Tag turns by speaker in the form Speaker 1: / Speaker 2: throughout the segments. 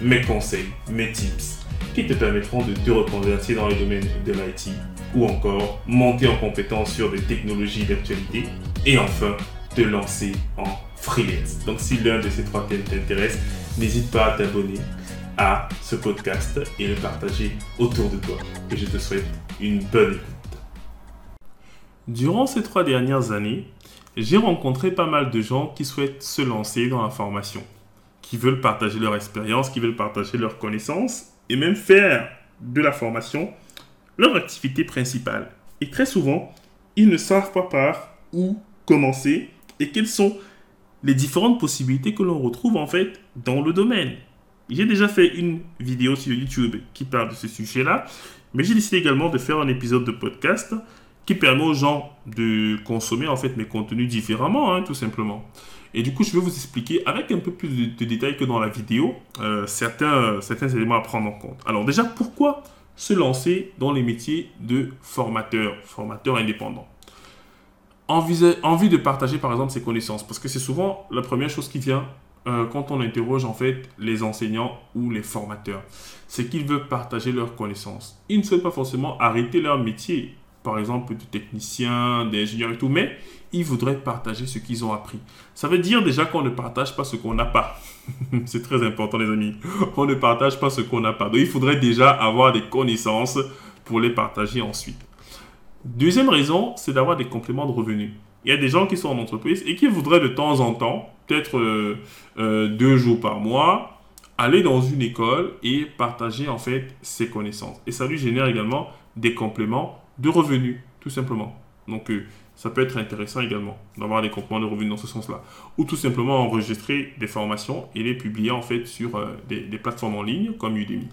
Speaker 1: mes conseils, mes tips qui te permettront de te reconvertir dans le domaine de l'IT ou encore monter en compétence sur des technologies d'actualité et enfin te lancer en freelance. Donc si l'un de ces trois thèmes t'intéresse, n'hésite pas à t'abonner à ce podcast et le partager autour de toi. Et je te souhaite une bonne écoute. Durant ces trois dernières années, j'ai rencontré pas mal de gens qui souhaitent se lancer dans la formation, qui veulent partager leur expérience, qui veulent partager leurs connaissances et même faire de la formation leur activité principale. Et très souvent, ils ne savent pas par où commencer et quelles sont les différentes possibilités que l'on retrouve en fait dans le domaine. J'ai déjà fait une vidéo sur YouTube qui parle de ce sujet-là, mais j'ai décidé également de faire un épisode de podcast qui permet aux gens de consommer en fait mes contenus différemment, hein, tout simplement. Et du coup, je vais vous expliquer avec un peu plus de, détails que dans la vidéo euh, certains, certains éléments à prendre en compte. Alors déjà, pourquoi se lancer dans les métiers de formateur, formateur indépendant? Envie de partager par exemple ses connaissances, parce que c'est souvent la première chose qui vient euh, quand on interroge en fait les enseignants ou les formateurs. C'est qu'ils veulent partager leurs connaissances. Ils ne souhaitent pas forcément arrêter leur métier par exemple, de techniciens, d'ingénieurs et tout, mais ils voudraient partager ce qu'ils ont appris. Ça veut dire déjà qu'on ne partage pas ce qu'on n'a pas. C'est très important, les amis. On ne partage pas ce qu'on n'a pas. Donc, il faudrait déjà avoir des connaissances pour les partager ensuite. Deuxième raison, c'est d'avoir des compléments de revenus. Il y a des gens qui sont en entreprise et qui voudraient de temps en temps, peut-être euh, euh, deux jours par mois, aller dans une école et partager en fait ses connaissances. Et ça lui génère également des compléments de revenus, tout simplement. Donc, euh, ça peut être intéressant également d'avoir des compléments de revenus dans ce sens-là. Ou tout simplement enregistrer des formations et les publier en fait sur euh, des, plateformes en ligne comme Udemy.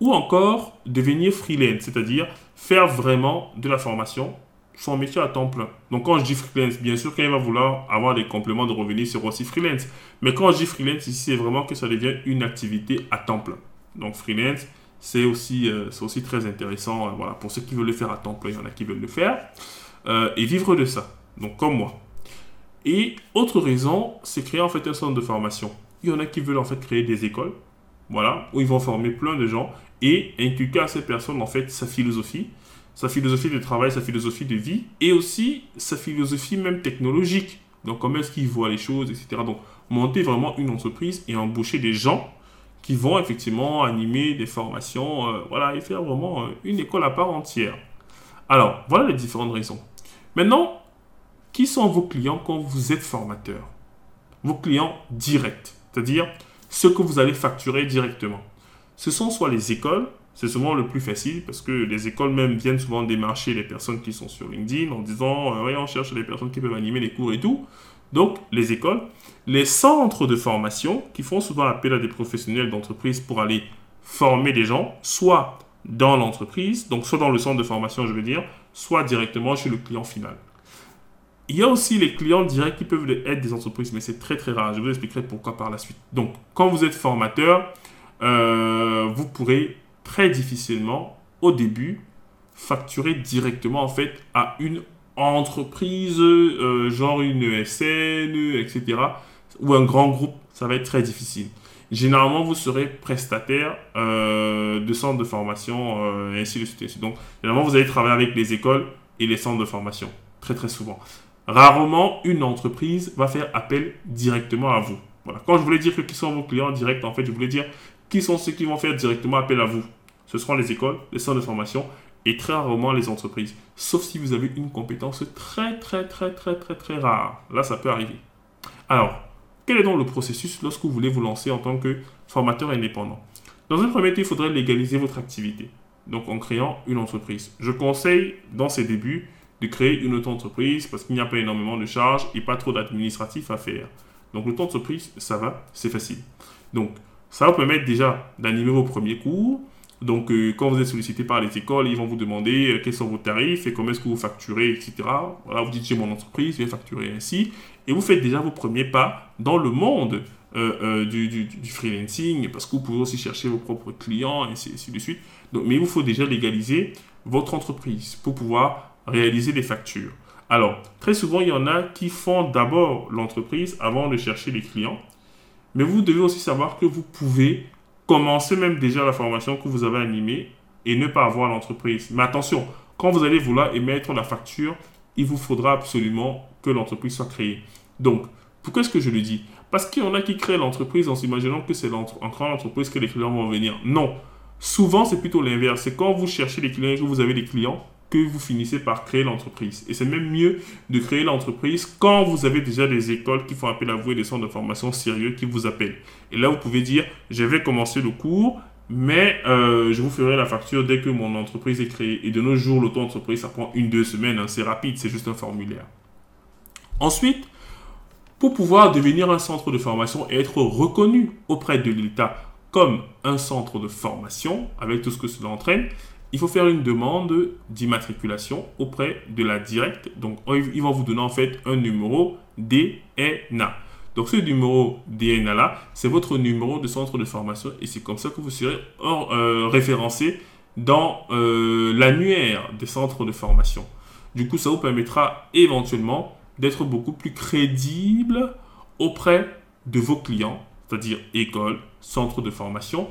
Speaker 1: Ou encore devenir freelance, c'est-à-dire faire vraiment de la formation son métier à temps plein. Donc quand je dis freelance, bien sûr, quand il va vouloir avoir des compléments de revenus, c'est aussi freelance. Mais quand je dis freelance, ici, c'est vraiment que ça devient une activité à temps plein. Donc freelance, c'est aussi, euh, aussi très intéressant. Euh, voilà, pour ceux qui veulent le faire à temps plein, il y en a qui veulent le faire. Euh, et vivre de ça. Donc, comme moi. Et autre raison, c'est créer en fait un centre de formation. Il y en a qui veulent en fait créer des écoles. Voilà, où ils vont former plein de gens et inculquer à ces personnes en fait sa philosophie, sa philosophie de travail, sa philosophie de vie et aussi sa philosophie même technologique. Donc, comment est-ce qu'ils voient les choses, etc. Donc, monter vraiment une entreprise et embaucher des gens qui vont effectivement animer des formations, euh, voilà, et faire vraiment euh, une école à part entière. Alors, voilà les différentes raisons. Maintenant, qui sont vos clients quand vous êtes formateur? Vos clients directs, c'est-à-dire ceux que vous allez facturer directement. Ce sont soit les écoles, c'est souvent le plus facile parce que les écoles même viennent souvent démarcher les personnes qui sont sur LinkedIn en disant euh, oui, on cherche des personnes qui peuvent animer les cours et tout. Donc, les écoles, les centres de formation qui font souvent appel à des professionnels d'entreprise pour aller former des gens, soit dans l'entreprise, donc soit dans le centre de formation, je veux dire, soit directement chez le client final. Il y a aussi les clients directs qui peuvent être des entreprises, mais c'est très très rare. Je vous expliquerai pourquoi par la suite. Donc, quand vous êtes formateur, euh, vous pourrez très difficilement, au début, facturer directement en fait à une entreprise, euh, genre une ESN, etc., ou un grand groupe, ça va être très difficile. Généralement, vous serez prestataire euh, de centres de formation, euh, ainsi de suite. Donc, généralement, vous allez travailler avec les écoles et les centres de formation, très très souvent. Rarement, une entreprise va faire appel directement à vous. Voilà. Quand je voulais dire que qui sont vos clients directs, en fait, je voulais dire qui sont ceux qui vont faire directement appel à vous. Ce seront les écoles, les centres de formation et très rarement les entreprises. Sauf si vous avez une compétence très très très très très très rare. Là, ça peut arriver. Alors, quel est donc le processus lorsque vous voulez vous lancer en tant que formateur indépendant? Dans un premier temps, il faudrait légaliser votre activité. Donc en créant une entreprise. Je conseille dans ces débuts de créer une auto-entreprise parce qu'il n'y a pas énormément de charges et pas trop d'administratifs à faire. Donc l'auto-entreprise, ça va, c'est facile. Donc Ça va vous permettre déjà d'animer vos premiers cours. Donc, euh, quand vous êtes sollicité par les écoles, ils vont vous demander euh, quels sont vos tarifs et comment est-ce que vous facturez, etc. Voilà, vous dites j'ai mon entreprise, je vais facturer ainsi. Et vous faites déjà vos premiers pas dans le monde euh, du, du, freelancing parce que vous pouvez aussi chercher vos propres clients et ainsi, de suite. Mais il vous faut déjà légaliser votre entreprise pour pouvoir réaliser des factures. Alors, très souvent, il y en a qui font d'abord l'entreprise avant de chercher les clients. Mais vous devez aussi savoir que vous pouvez commencer même déjà la formation que vous avez animée et ne pas avoir l'entreprise. Mais attention, quand vous allez vouloir émettre la facture, il vous faudra absolument que l'entreprise soit créée. Donc, pourquoi est-ce que je le dis? Parce qu'il y en a qui créent l'entreprise en s'imaginant que c'est en créant l'entreprise que les clients vont venir. Non. Souvent, c'est plutôt l'inverse. C'est quand vous cherchez les clients et que vous avez des clients, que vous finissez par créer l'entreprise. Et c'est même mieux de créer l'entreprise quand vous avez déjà des écoles qui font appel à vous et des centres de formation sérieux qui vous appellent. Et là, vous pouvez dire, je vais commencer le cours, mais euh, je vous ferai la facture dès que mon entreprise est créée. Et de nos jours, l'auto-entreprise, ça prend une, deux semaines. Hein. c'est rapide, c'est juste un formulaire. Ensuite, pour pouvoir devenir un centre de formation et être reconnu auprès de l'État comme un centre de formation, avec tout ce que cela entraîne, il faut faire une demande d'immatriculation auprès de la directe. Donc, ils vont vous donner en fait un numéro DNA. Donc, ce numéro DNA là, c'est votre numéro de centre de formation et c'est comme ça que vous serez euh, référencé dans euh, l'annuaire des centres de formation. Du coup, ça vous permettra éventuellement d'être beaucoup plus crédible auprès de vos clients, c'est-à-dire école, centre de formation,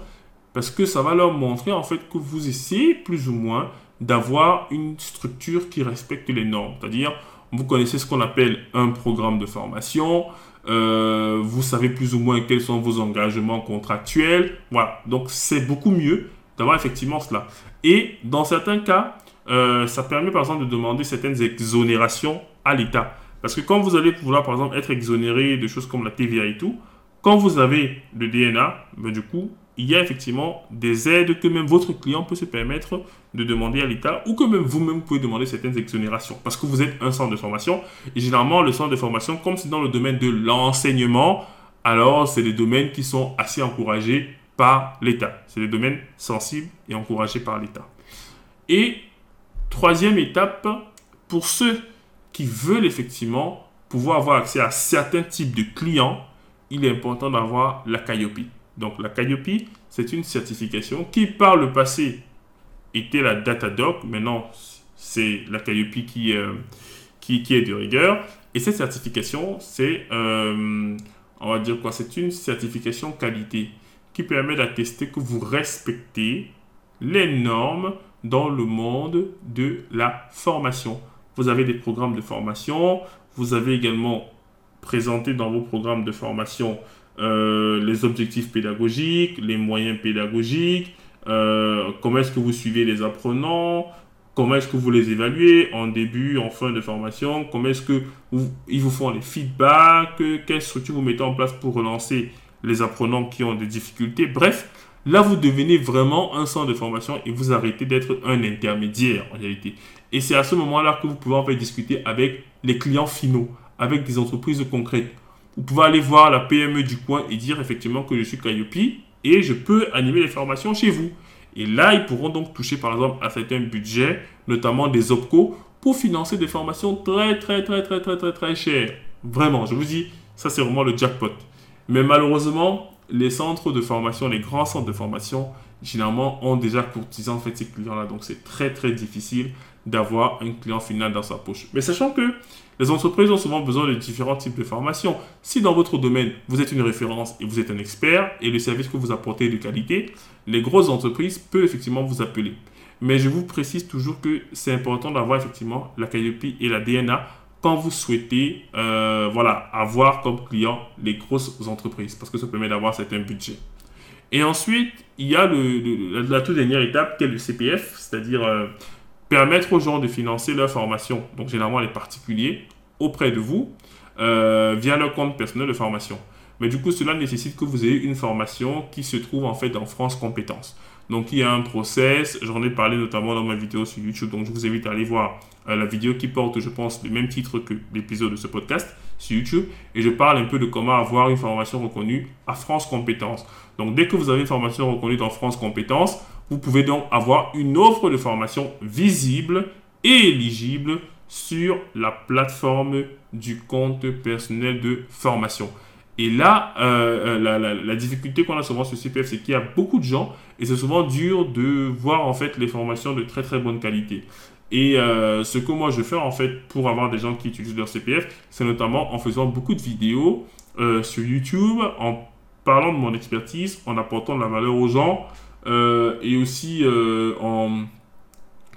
Speaker 1: parce que ça va leur montrer en fait que vous essayez plus ou moins d'avoir une structure qui respecte les normes. C'est-à-dire, vous connaissez ce qu'on appelle un programme de formation, euh, vous savez plus ou moins quels sont vos engagements contractuels. Voilà, donc c'est beaucoup mieux d'avoir effectivement cela. Et dans certains cas, euh, ça permet par exemple de demander certaines exonérations à l'État. Parce que quand vous allez pouvoir par exemple être exonéré de choses comme la TVA et tout, quand vous avez le DNA, ben, du coup, il y a effectivement des aides que même votre client peut se permettre de demander à l'État ou que même vous-même pouvez demander certaines exonérations parce que vous êtes un centre de formation. Et généralement, le centre de formation, comme c'est dans le domaine de l'enseignement, alors c'est des domaines qui sont assez encouragés par l'État. C'est des domaines sensibles et encouragés par l'État. Et troisième étape, pour ceux qui veulent effectivement pouvoir avoir accès à certains types de clients, il est important d'avoir la Calliope. Donc la Calliope, c'est une certification qui par le passé était la Datadoc. Maintenant, c'est la Calliope qui, euh, qui, est de rigueur. Et cette certification, c'est, euh, on va dire quoi, c'est une certification qualité qui permet d'attester que vous respectez les normes dans le monde de la formation. Vous avez des programmes de formation, vous avez également présenté dans vos programmes de formation euh, les objectifs pédagogiques, les moyens pédagogiques, euh, comment est-ce que vous suivez les apprenants, comment est-ce que vous les évaluez en début, en fin de formation, comment est-ce que vous, ils vous font les feedbacks, quelle structure vous mettez en place pour relancer les apprenants qui ont des difficultés. Bref, là vous devenez vraiment un centre de formation et vous arrêtez d'être un intermédiaire en réalité. Et c'est à ce moment-là que vous pouvez en fait discuter avec les clients finaux, avec des entreprises concrètes vous pouvez aller voir la PME du coin et dire effectivement que je suis Calliope et je peux animer les formations chez vous. Et là, ils pourront donc toucher par exemple à certains budgets, notamment des OPCO, pour financer des formations très très très très très très très chères. Vraiment, je vous dis, ça c'est vraiment le jackpot. Mais malheureusement, les centres de formation, les grands centres de formation, généralement ont déjà courtisé en fait ces clients-là. Donc c'est très très difficile d'avoir un client final dans sa poche. Mais sachant que les entreprises ont souvent besoin de différents types de formations. Si dans votre domaine, vous êtes une référence et vous êtes un expert et le service que vous apportez est de qualité, les grosses entreprises peuvent effectivement vous appeler. Mais je vous précise toujours que c'est important d'avoir effectivement la Calliope et la DNA quand vous souhaitez euh, avoir comme client les grosses entreprises parce que ça permet d'avoir certains budgets. Et ensuite, il y a la, toute dernière étape qui est le CPF, c'est-à-dire euh, permettre aux gens de financer leur formation, donc généralement les particuliers, auprès de vous, euh, via leur compte personnel de formation. Mais du coup, cela nécessite que vous ayez une formation qui se trouve en fait dans France Compétences. Donc il y a un process, j'en ai parlé notamment dans ma vidéo sur YouTube, donc je vous invite à aller voir euh, la vidéo qui porte, je pense, le même titre que l'épisode de ce podcast sur YouTube. Et je parle un peu de comment avoir une formation reconnue à France Compétences. Donc dès que vous avez une formation reconnue dans France Compétences, vous pouvez donc avoir une offre de formation visible et éligible sur la plateforme du compte personnel de formation. Et là, euh, euh, la, difficulté qu'on a souvent sur CPF, c'est qu'il y a beaucoup de gens et c'est souvent dur de voir en fait les formations de très très bonne qualité. Et euh, ce que moi je fais en fait pour avoir des gens qui utilisent leur CPF, c'est notamment en faisant beaucoup de vidéos sur YouTube, en parlant de mon expertise, en apportant de la valeur aux gens et aussi en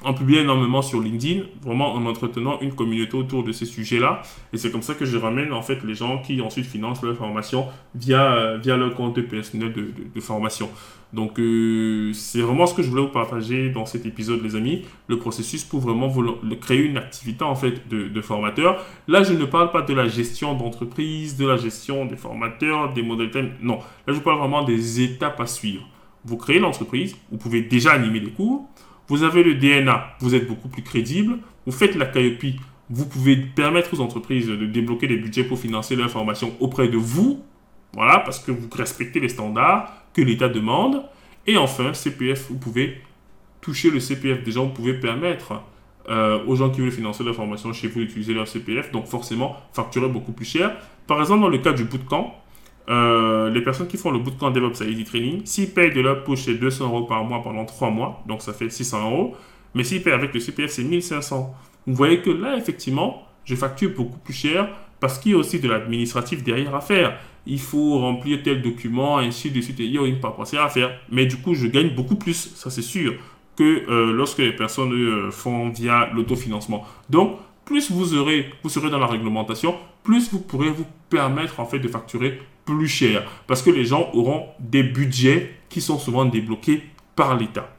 Speaker 1: en publiant énormément sur LinkedIn, vraiment en entretenant une communauté autour de ces sujets-là. Et c'est comme ça que je ramène en fait les gens qui ensuite financent leur formation via, euh, via leur compte personnel de, de, formation. Donc euh, c'est vraiment ce que je voulais vous partager dans cet épisode les amis, le processus pour vraiment créer une activité en fait de, de formateur. Là je ne parle pas de la gestion d'entreprise, de la gestion des formateurs, des modèles, non. Là je parle vraiment des étapes à suivre. Vous créez l'entreprise, vous pouvez déjà animer des cours, vous avez le DNA, vous êtes beaucoup plus crédible. Vous faites la Calliope, vous pouvez permettre aux entreprises de débloquer des budgets pour financer leur formation auprès de vous. Voilà, parce que vous respectez les standards que l'État demande. Et enfin, CPF, vous pouvez toucher le CPF. Déjà, vous pouvez permettre euh, aux gens qui veulent financer leur formation chez vous d'utiliser leur CPF. Donc, forcément, facturer beaucoup plus cher. Par exemple, dans le cas du bootcamp, euh, les personnes qui font le bootcamp DevOps ID Training, s'ils payent de leur poche 200 euros par mois pendant 3 mois, donc ça fait 600 euros, mais s'ils payent avec le CPF, c'est 1500. Vous voyez que là, effectivement, je facture beaucoup plus cher parce qu'il y a aussi de l'administratif derrière à faire. Il faut remplir tel document, ainsi de suite, et il y a une paperasserie à faire. Mais du coup, je gagne beaucoup plus, ça c'est sûr, que euh, lorsque les personnes euh, font via l'autofinancement. Donc, plus vous, aurez, vous serez dans la réglementation, plus vous pourrez vous permettre en fait de facturer plus cher. Parce que les gens auront des budgets qui sont souvent débloqués par l'État.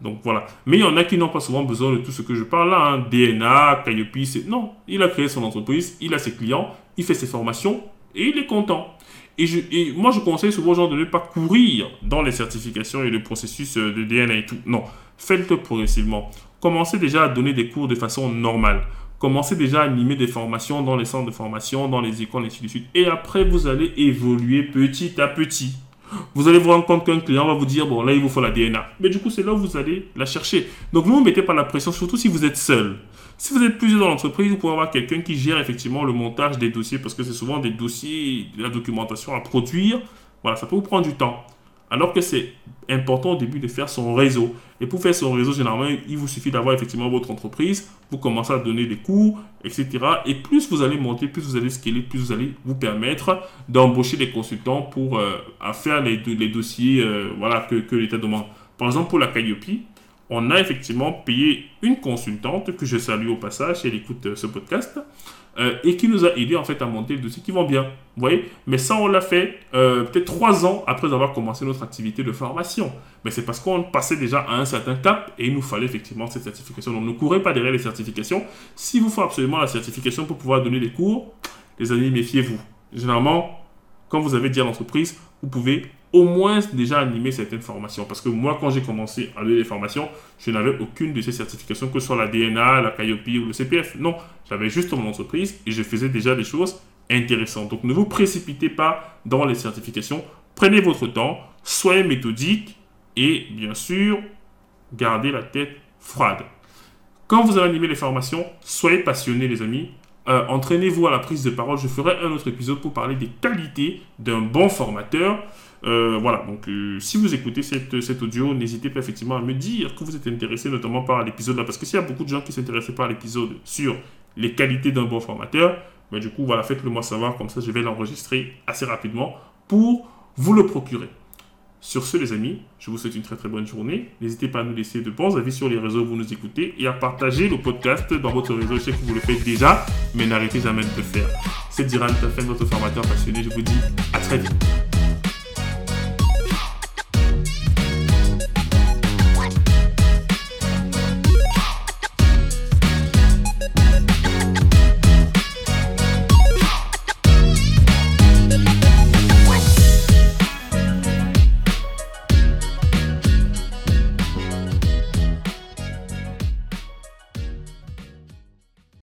Speaker 1: Donc voilà. Mais il y en a qui n'ont pas souvent besoin de tout ce que je parle là. Hein. DNA, Calliope. Non, il a créé son entreprise, il a ses clients, il fait ses formations et il est content. Et, et moi, je conseille souvent aux gens de ne pas courir dans les certifications et le processus euh, de DNA et tout. Non, faites-le progressivement. Commencez déjà à donner des cours de façon normale. Commencez déjà à animer des formations dans les centres de formation, dans les écoles, ainsi de suite. Et après, vous allez évoluer petit à petit. Vous allez vous rendre compte qu'un client va vous dire, bon, là, il vous faut la DNA. Mais du coup, c'est là où vous allez la chercher. Donc, ne vous mettez pas la pression, surtout si vous êtes seul. Si vous êtes plusieurs dans l'entreprise, vous pouvez avoir quelqu'un qui gère effectivement le montage des dossiers, parce que c'est souvent des dossiers, de la documentation à produire. Voilà, ça peut vous prendre du temps. Alors que c'est important au début de faire son réseau. Et pour faire son réseau, généralement, il vous suffit d'avoir effectivement votre entreprise. Vous commencez à donner des cours, etc. Et plus vous allez monter, plus vous allez scaler, plus vous allez vous permettre d'embaucher des consultants pour euh, faire les, dossiers euh, voilà, que, que l'État demande. Par exemple, pour la Calliope, on a effectivement payé une consultante que je salue au passage elle écoute euh, ce podcast. Euh, et qui nous a aidé en fait à monter le dossier qui vont bien. Vous voyez? Mais ça, on l'a fait euh, peut-être trois ans après avoir commencé notre activité de formation. Mais c'est parce qu'on passait déjà à un certain cap et il nous fallait effectivement cette certification. Donc ne courez pas derrière les certifications. Si vous faut absolument la certification pour pouvoir donner des cours, les amis, méfiez-vous. Généralement, quand vous avez dit à l'entreprise, vous pouvez au moins déjà animer certaines formations. Parce que moi, quand j'ai commencé à donner les formations, je n'avais aucune de ces certifications, que ce soit la DNA, la Calliope ou le CPF. Non, j'avais juste mon entreprise et je faisais déjà des choses intéressantes. Donc ne vous précipitez pas dans les certifications. Prenez votre temps, soyez méthodique et bien sûr, gardez la tête froide. Quand vous allez animer les formations, soyez passionnés les amis. Euh, entraînez-vous à la prise de parole. Je ferai un autre épisode pour parler des qualités d'un bon formateur. Euh, voilà, donc euh, si vous écoutez cette, cet audio, n'hésitez pas effectivement à me dire que vous êtes intéressé notamment par l'épisode là, parce que s'il y a beaucoup de gens qui s'intéressent par l'épisode sur les qualités d'un bon formateur, mais ben, du coup, voilà, faites-le moi savoir, comme ça je vais l'enregistrer assez rapidement pour vous le procurer. Sur ce, les amis, je vous souhaite une très très bonne journée. N'hésitez pas à nous laisser de bons avis sur les réseaux où vous nous écoutez et à partager le podcast dans votre réseau. Je sais que vous le faites déjà, mais n'arrêtez jamais de le faire. C'est Diran Tafen, votre formateur passionné. Je vous dis à très vite.